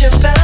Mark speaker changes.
Speaker 1: your back.